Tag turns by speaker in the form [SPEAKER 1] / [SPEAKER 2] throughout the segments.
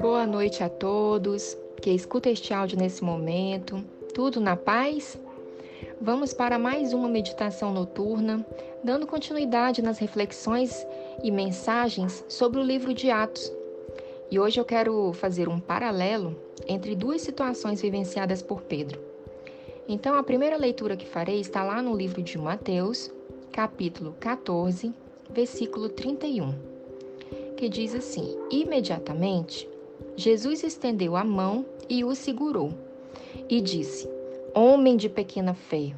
[SPEAKER 1] Boa noite a todos que escuta este áudio nesse momento. Tudo na paz? Vamos para mais uma meditação noturna, dando continuidade nas reflexões e mensagens sobre o livro de Atos. E hoje eu quero fazer um paralelo entre duas situações vivenciadas por Pedro. Então, a primeira leitura que farei está lá no livro de Mateus, capítulo 14, versículo 31, que diz assim: Imediatamente, Jesus estendeu a mão e o segurou, e disse: Homem de pequena fé,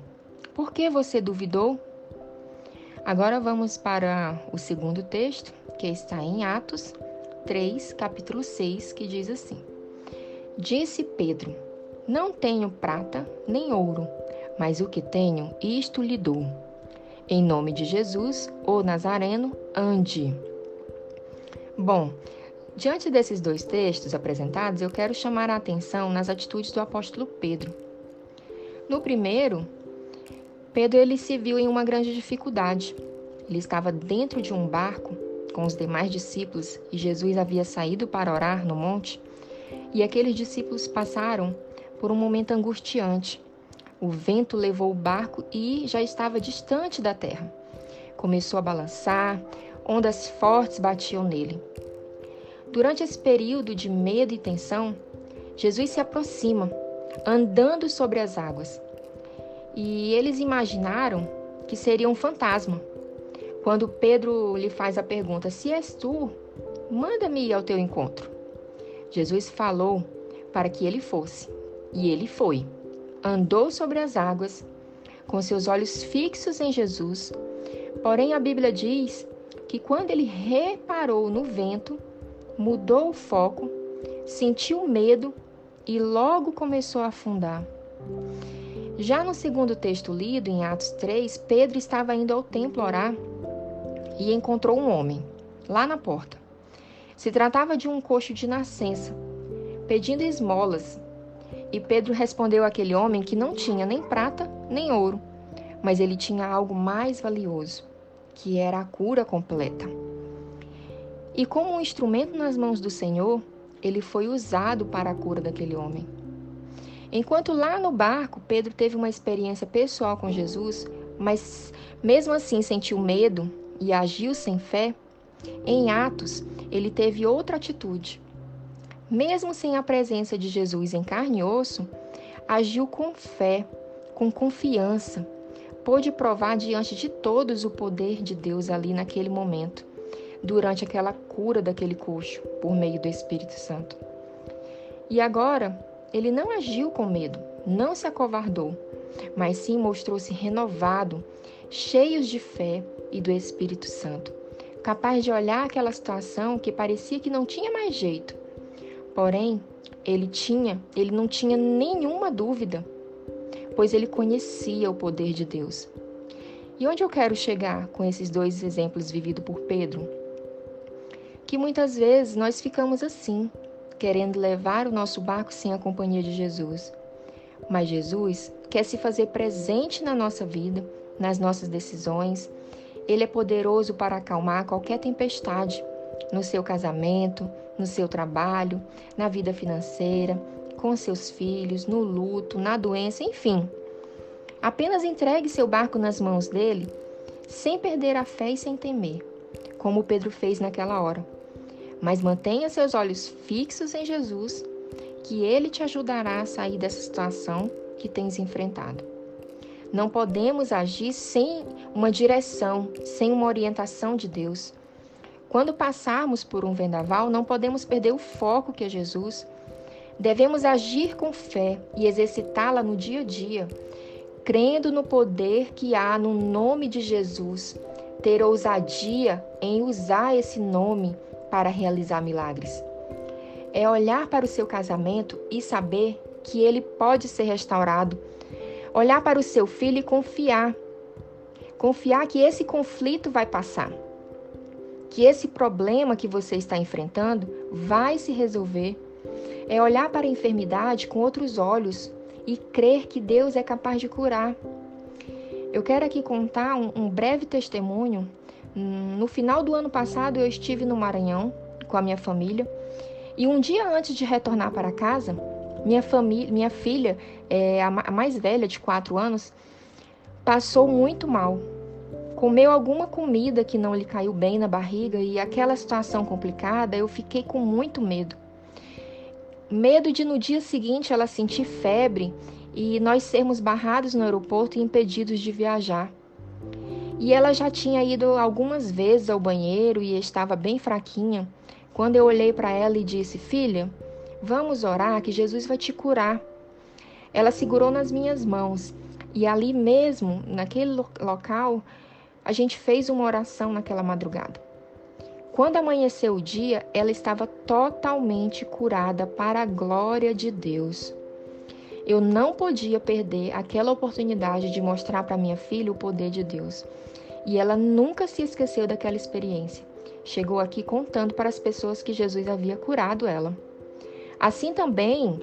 [SPEAKER 1] por que você duvidou? Agora vamos para o segundo texto, que está em Atos 3, capítulo 6, que diz assim: Disse Pedro: Não tenho prata nem ouro, mas o que tenho, isto lhe dou. Em nome de Jesus, o Nazareno, ande. Bom, Diante desses dois textos apresentados, eu quero chamar a atenção nas atitudes do apóstolo Pedro. No primeiro, Pedro ele se viu em uma grande dificuldade. Ele estava dentro de um barco com os demais discípulos e Jesus havia saído para orar no monte. E aqueles discípulos passaram por um momento angustiante. O vento levou o barco e já estava distante da terra. Começou a balançar, ondas fortes batiam nele. Durante esse período de medo e tensão, Jesus se aproxima, andando sobre as águas. E eles imaginaram que seria um fantasma. Quando Pedro lhe faz a pergunta: Se és tu, manda-me ir ao teu encontro. Jesus falou para que ele fosse, e ele foi. Andou sobre as águas, com seus olhos fixos em Jesus. Porém, a Bíblia diz que quando ele reparou no vento, mudou o foco, sentiu medo e logo começou a afundar. Já no segundo texto lido, em Atos 3, Pedro estava indo ao templo orar e encontrou um homem, lá na porta. Se tratava de um coxo de nascença, pedindo esmolas. E Pedro respondeu àquele homem que não tinha nem prata nem ouro, mas ele tinha algo mais valioso, que era a cura completa. E como um instrumento nas mãos do Senhor, ele foi usado para a cura daquele homem. Enquanto lá no barco, Pedro teve uma experiência pessoal com Jesus, mas mesmo assim sentiu medo e agiu sem fé, em Atos ele teve outra atitude. Mesmo sem a presença de Jesus em carne e osso, agiu com fé, com confiança, pôde provar diante de todos o poder de Deus ali naquele momento durante aquela cura daquele coxo por meio do Espírito Santo. E agora, ele não agiu com medo, não se acovardou, mas sim mostrou-se renovado, cheio de fé e do Espírito Santo, capaz de olhar aquela situação que parecia que não tinha mais jeito. Porém, ele tinha, ele não tinha nenhuma dúvida, pois ele conhecia o poder de Deus. E onde eu quero chegar com esses dois exemplos vividos por Pedro? que muitas vezes nós ficamos assim, querendo levar o nosso barco sem a companhia de Jesus. Mas Jesus quer se fazer presente na nossa vida, nas nossas decisões. Ele é poderoso para acalmar qualquer tempestade no seu casamento, no seu trabalho, na vida financeira, com seus filhos, no luto, na doença, enfim. Apenas entregue seu barco nas mãos dele, sem perder a fé e sem temer, como Pedro fez naquela hora mas mantenha seus olhos fixos em Jesus, que ele te ajudará a sair dessa situação que tens enfrentado. Não podemos agir sem uma direção, sem uma orientação de Deus. Quando passarmos por um vendaval, não podemos perder o foco que é Jesus. Devemos agir com fé e exercitá-la no dia a dia, crendo no poder que há no nome de Jesus, ter ousadia em usar esse nome para realizar milagres. É olhar para o seu casamento e saber que ele pode ser restaurado. Olhar para o seu filho e confiar. Confiar que esse conflito vai passar. Que esse problema que você está enfrentando vai se resolver. É olhar para a enfermidade com outros olhos e crer que Deus é capaz de curar. Eu quero aqui contar um, um breve testemunho no final do ano passado, eu estive no Maranhão com a minha família e um dia antes de retornar para casa, minha, família, minha filha, é, a mais velha de quatro anos, passou muito mal. Comeu alguma comida que não lhe caiu bem na barriga e aquela situação complicada, eu fiquei com muito medo. Medo de no dia seguinte ela sentir febre e nós sermos barrados no aeroporto e impedidos de viajar. E ela já tinha ido algumas vezes ao banheiro e estava bem fraquinha. Quando eu olhei para ela e disse: Filha, vamos orar que Jesus vai te curar. Ela segurou nas minhas mãos e ali mesmo, naquele local, a gente fez uma oração naquela madrugada. Quando amanheceu o dia, ela estava totalmente curada para a glória de Deus. Eu não podia perder aquela oportunidade de mostrar para minha filha o poder de Deus. E ela nunca se esqueceu daquela experiência. Chegou aqui contando para as pessoas que Jesus havia curado ela. Assim também,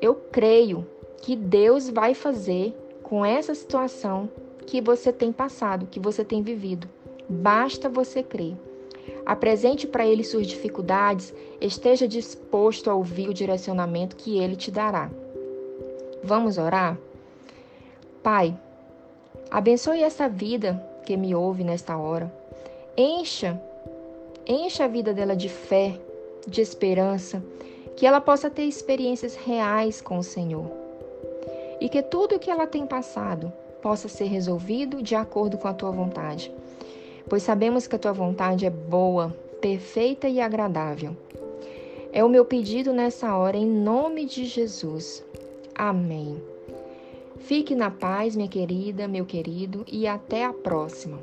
[SPEAKER 1] eu creio que Deus vai fazer com essa situação que você tem passado, que você tem vivido. Basta você crer. Apresente para ele suas dificuldades, esteja disposto a ouvir o direcionamento que ele te dará. Vamos orar? Pai, abençoe essa vida que me ouve nesta hora. Encha, encha a vida dela de fé, de esperança, que ela possa ter experiências reais com o Senhor. E que tudo o que ela tem passado possa ser resolvido de acordo com a tua vontade. Pois sabemos que a tua vontade é boa, perfeita e agradável. É o meu pedido nessa hora, em nome de Jesus. Amém. Fique na paz, minha querida, meu querido, e até a próxima.